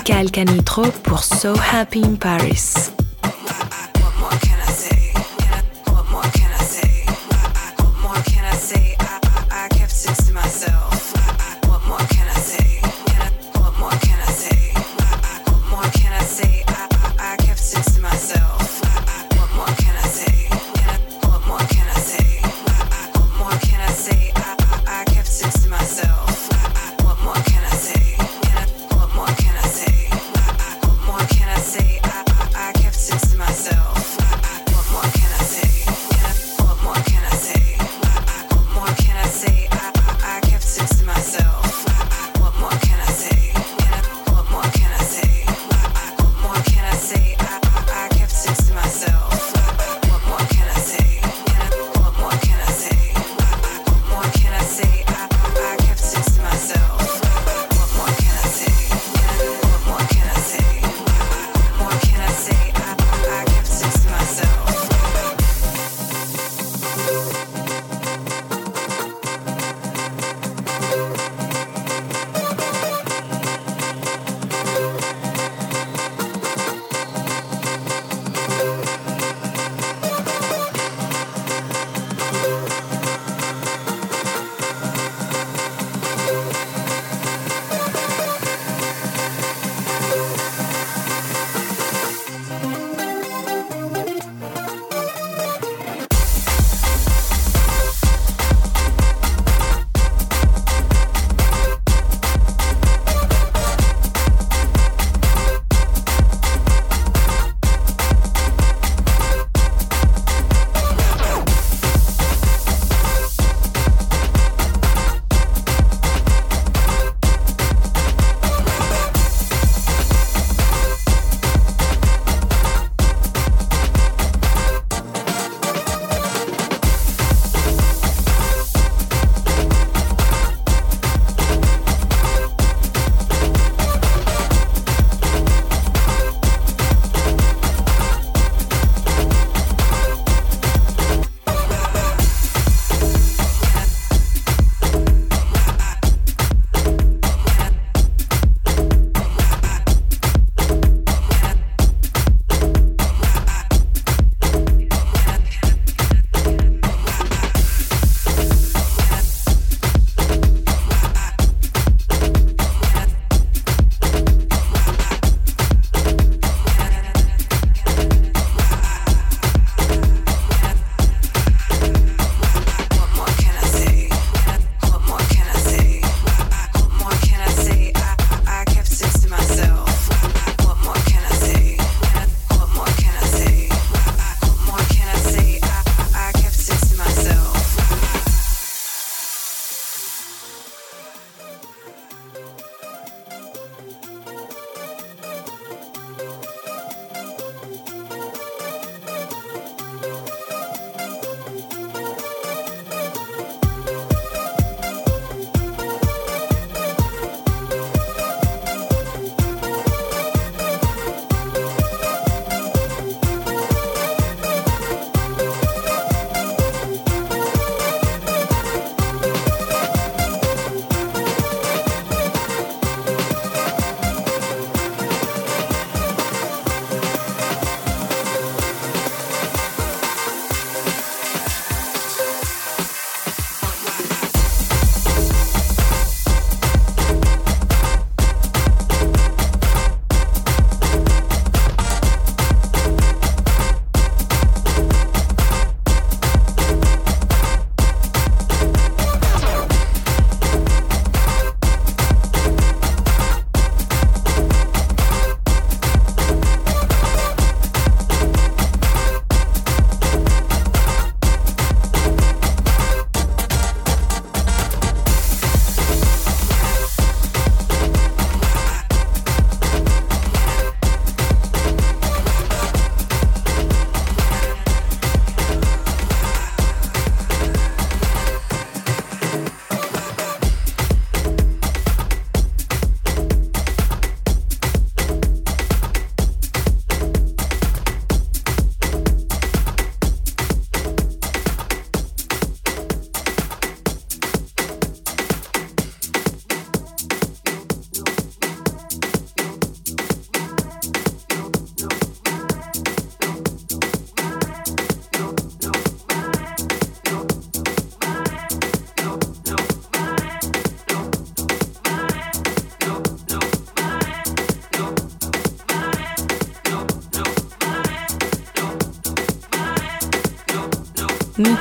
Michael Canitro pour So Happy in Paris.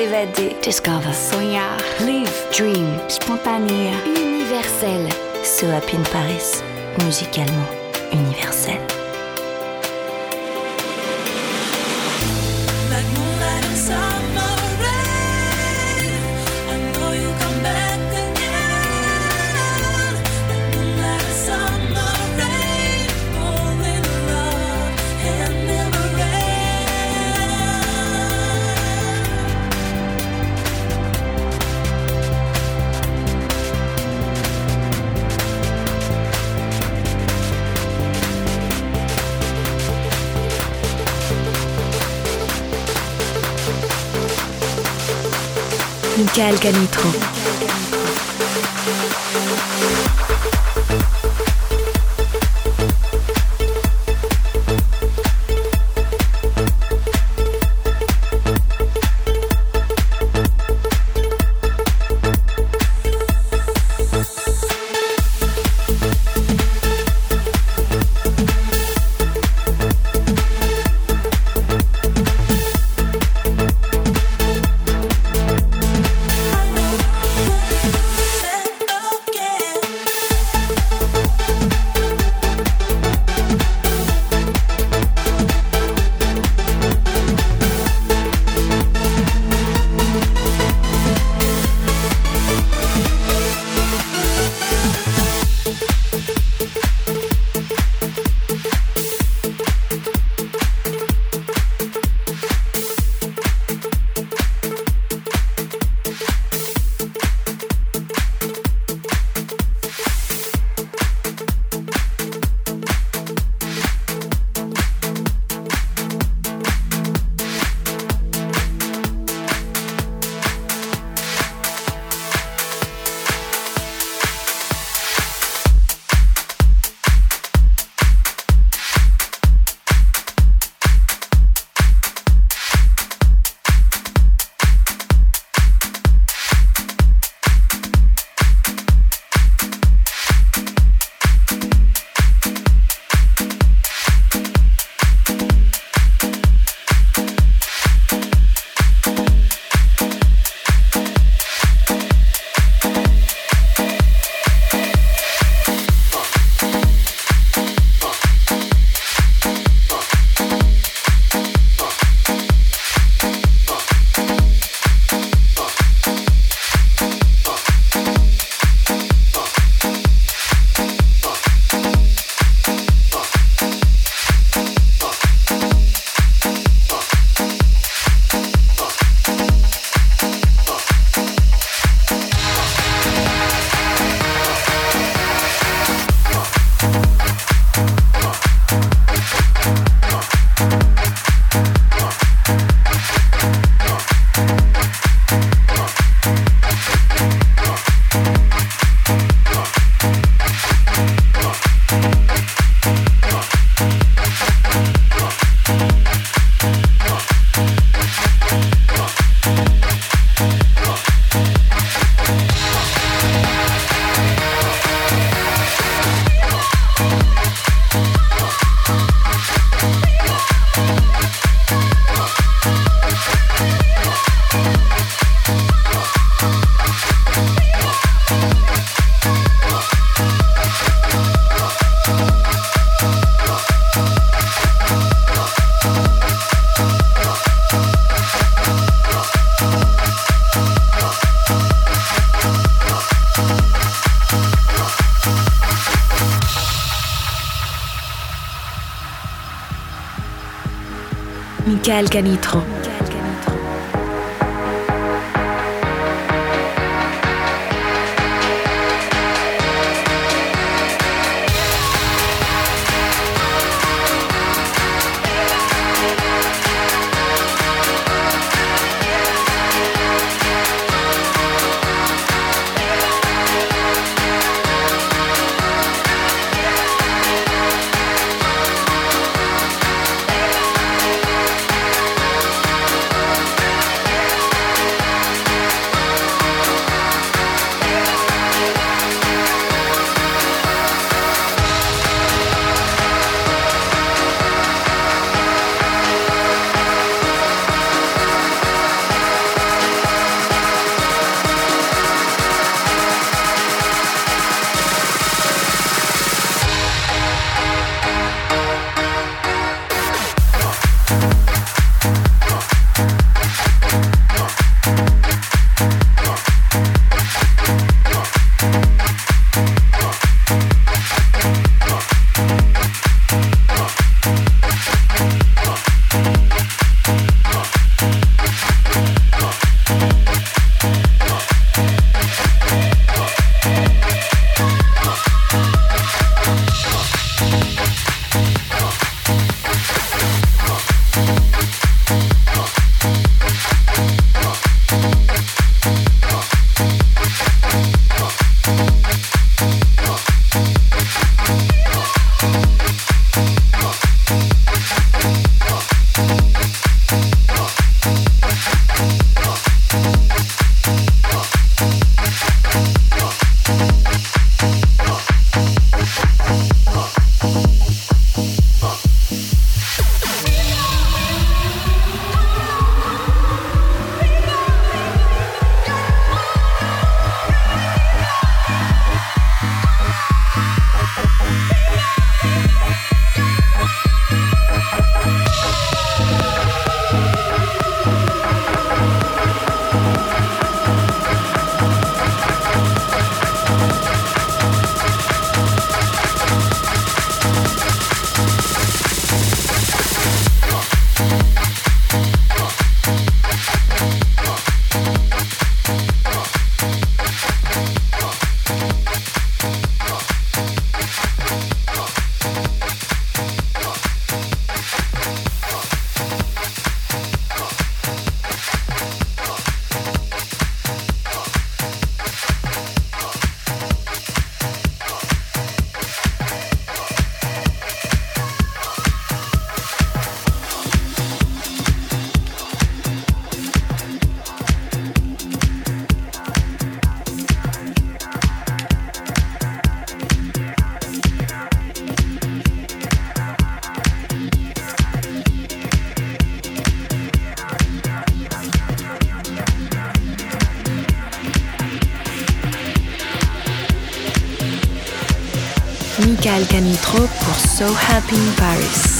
S'évader. Discover. Sonhar. Live. Dream. Spontané. Universel. So Happy in Paris, musicalement universel. Canitro. Michael Pour So Happy in Paris.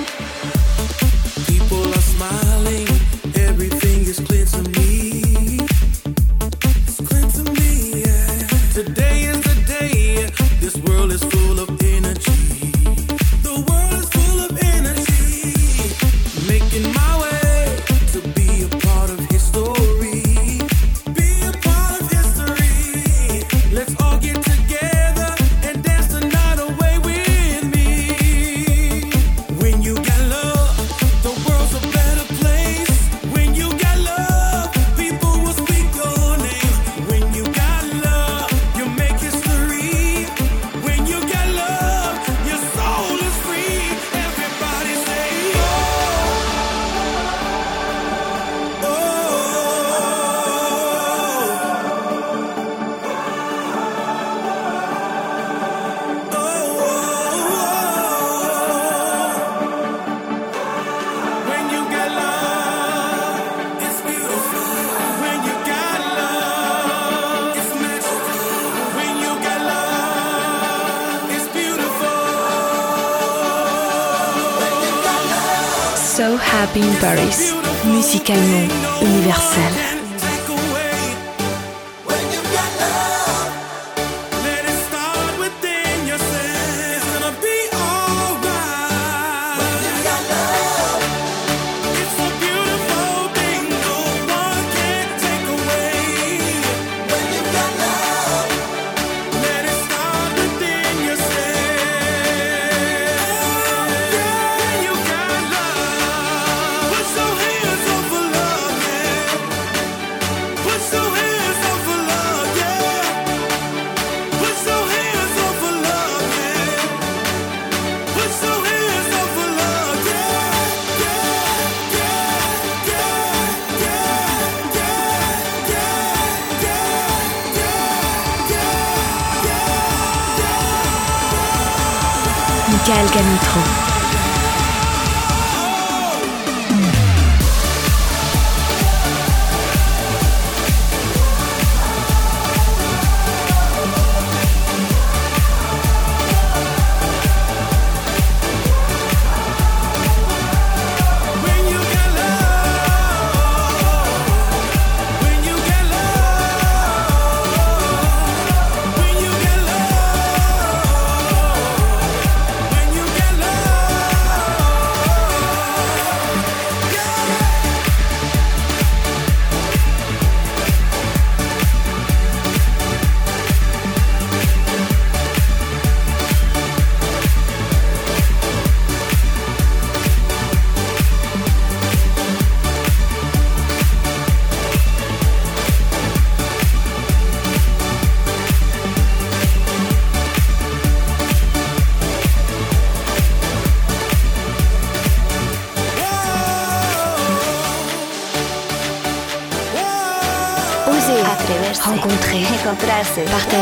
Pascal Canutro.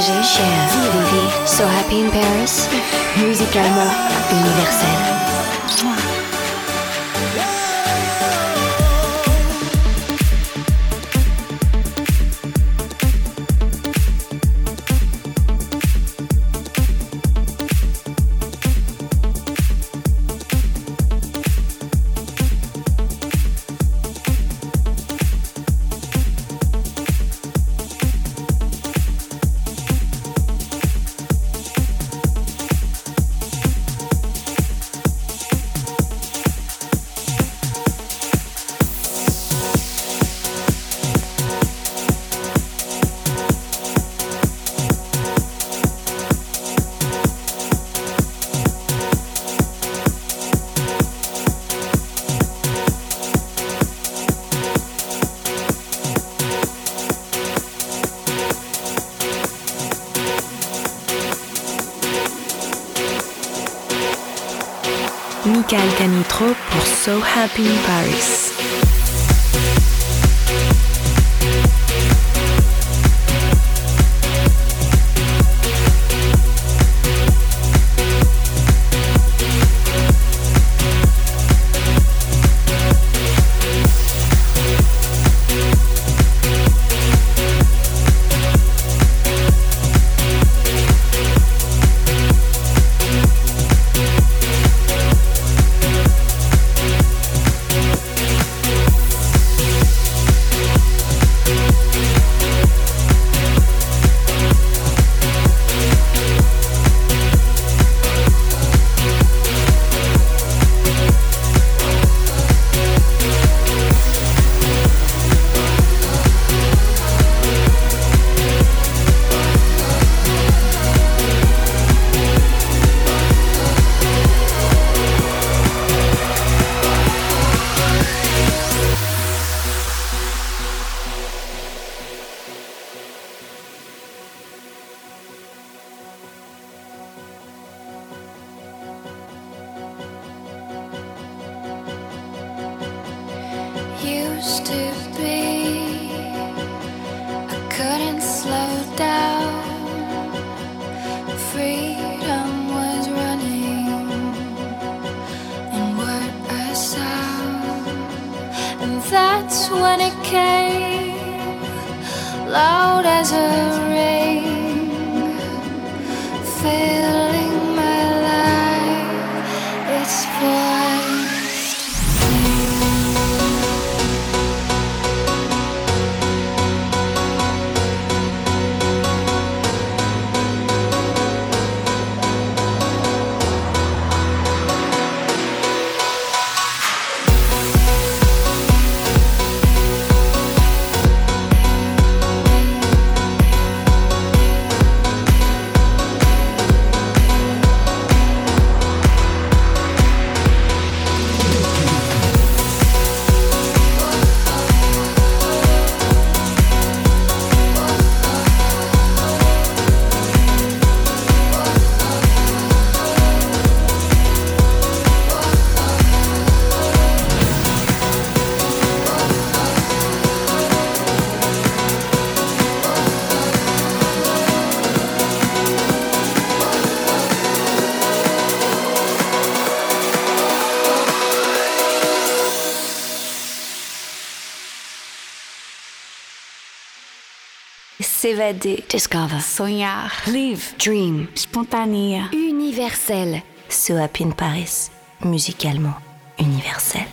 j'ai cher. Happy in Paris. supposed to be. I couldn't slow down. Freedom was running, and what I saw, and that's when it came, loud as a. S'évader. Discover. Sonhar. Live. Dream. Spontanea. Universel. So Happy in Paris. Musicalement universel.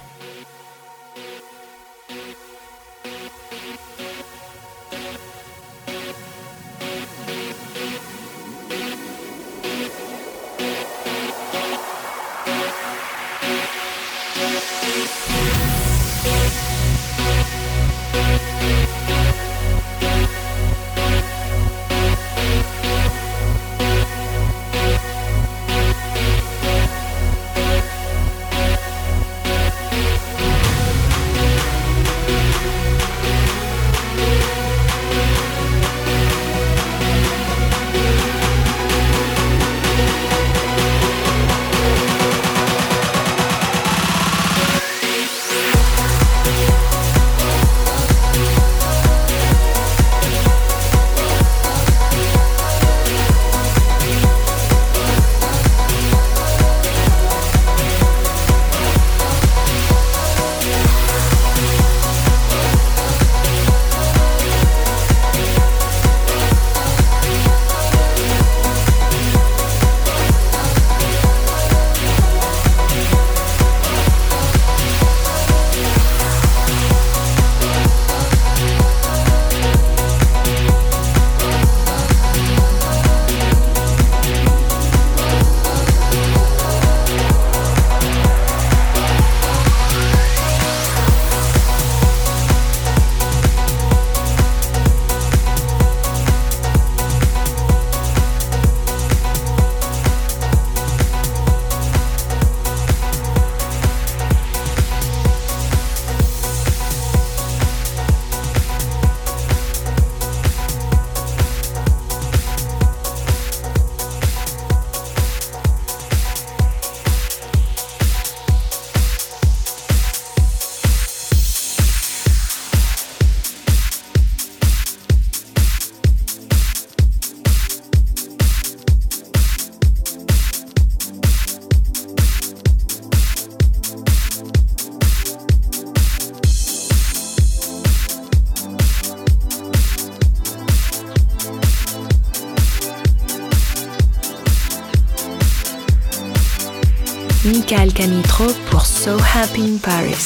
In Paris.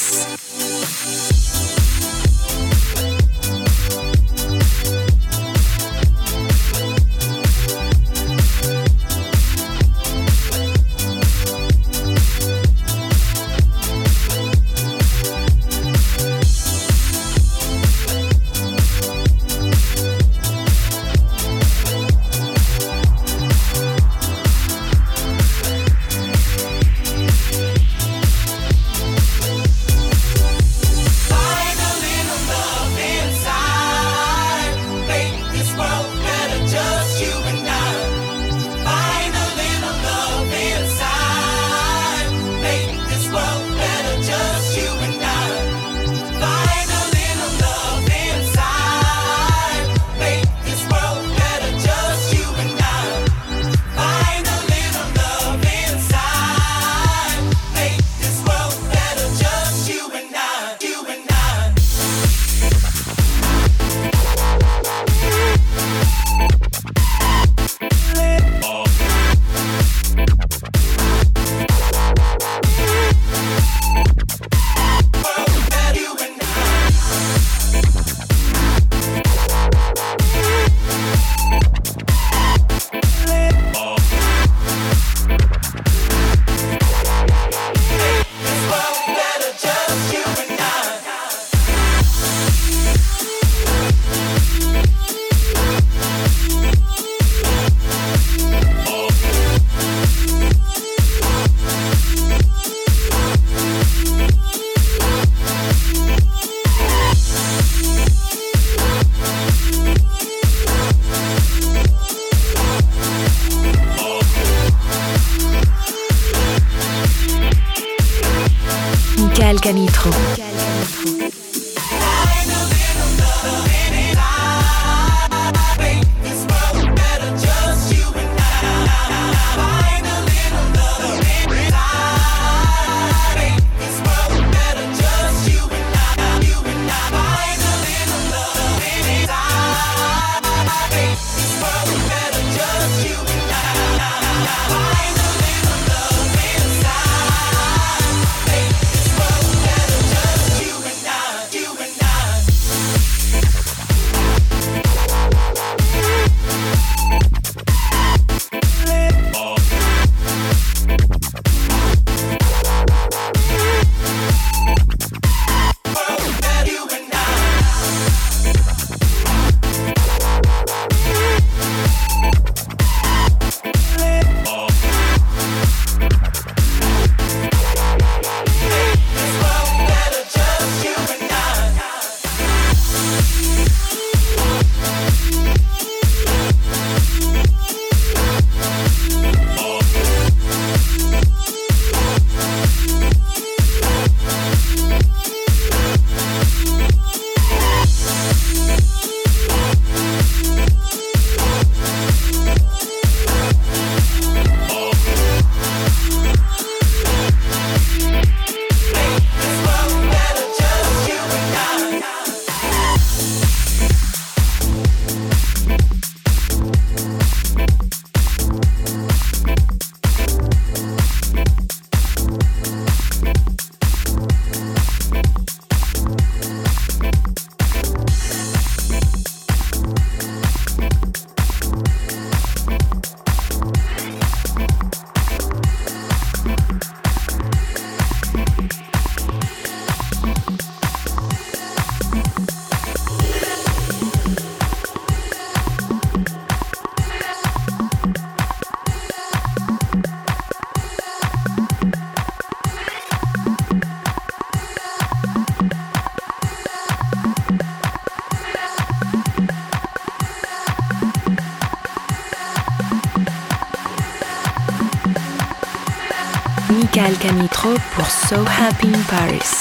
Canitro pour So Happy in Paris.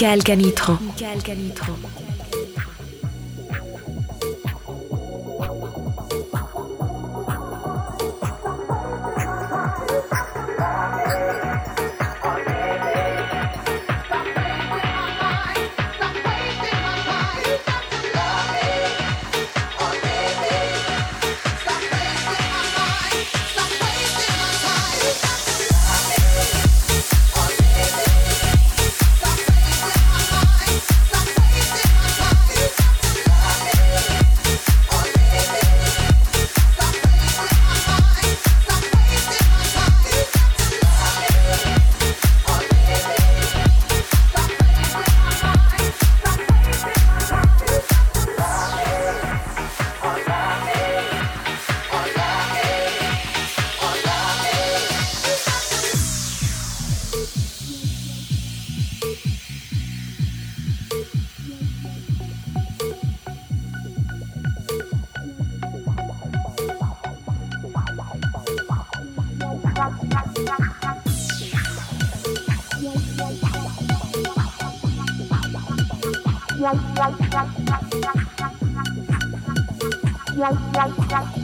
Michael. Bye.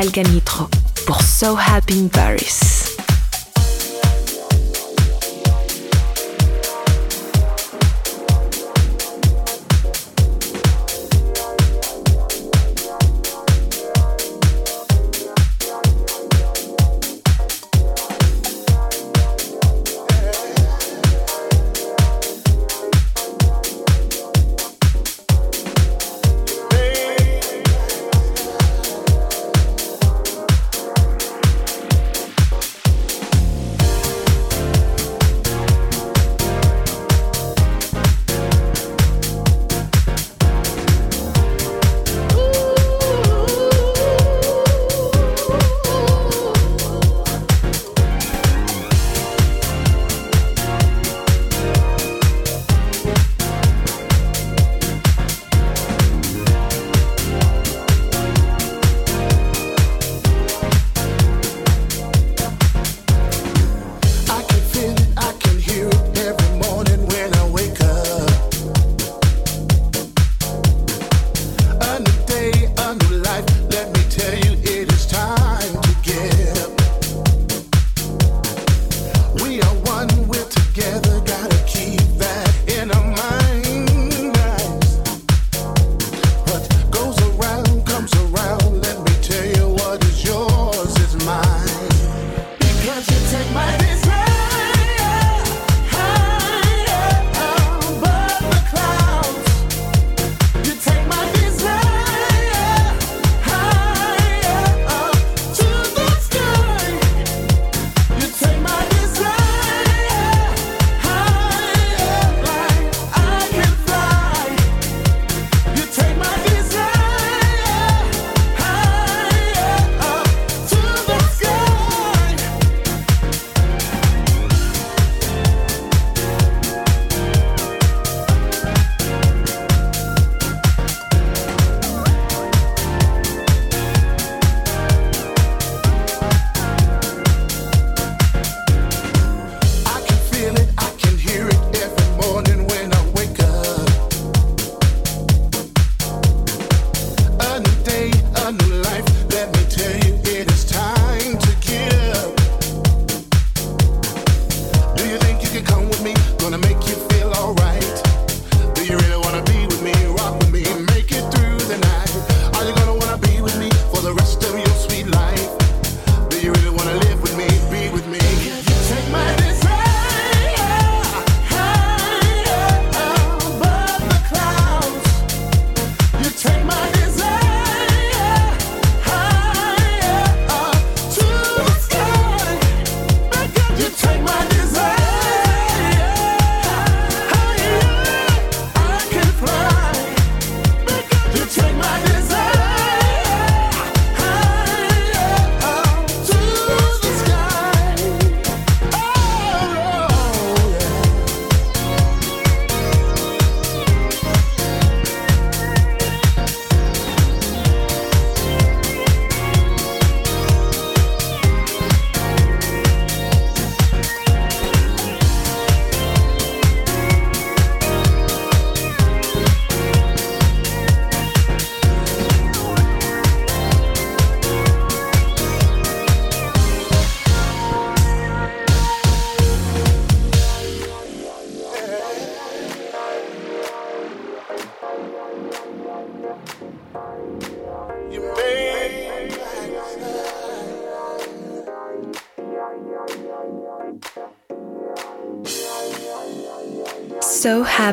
Michael Canitro pour So Happy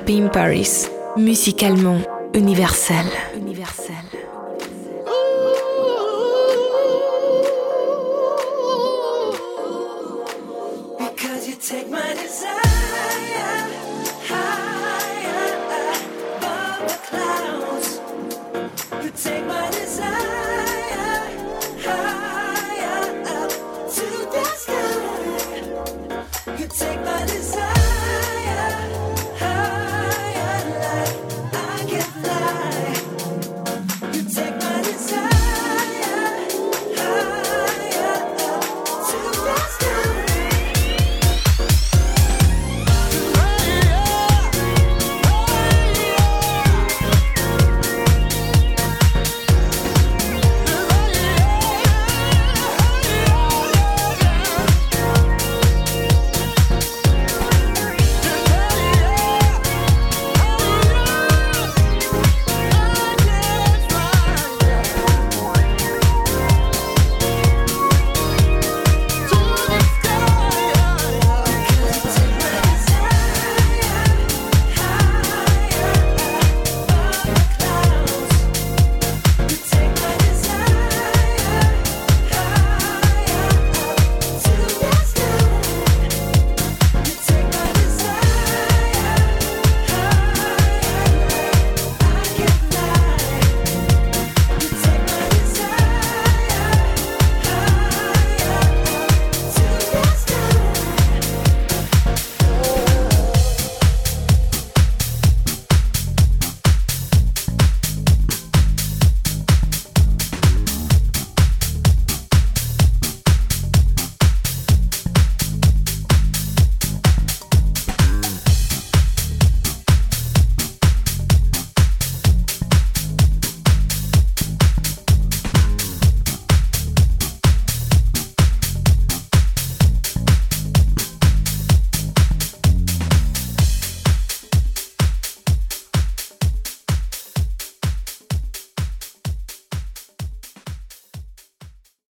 In Paris, musicalement. Universel.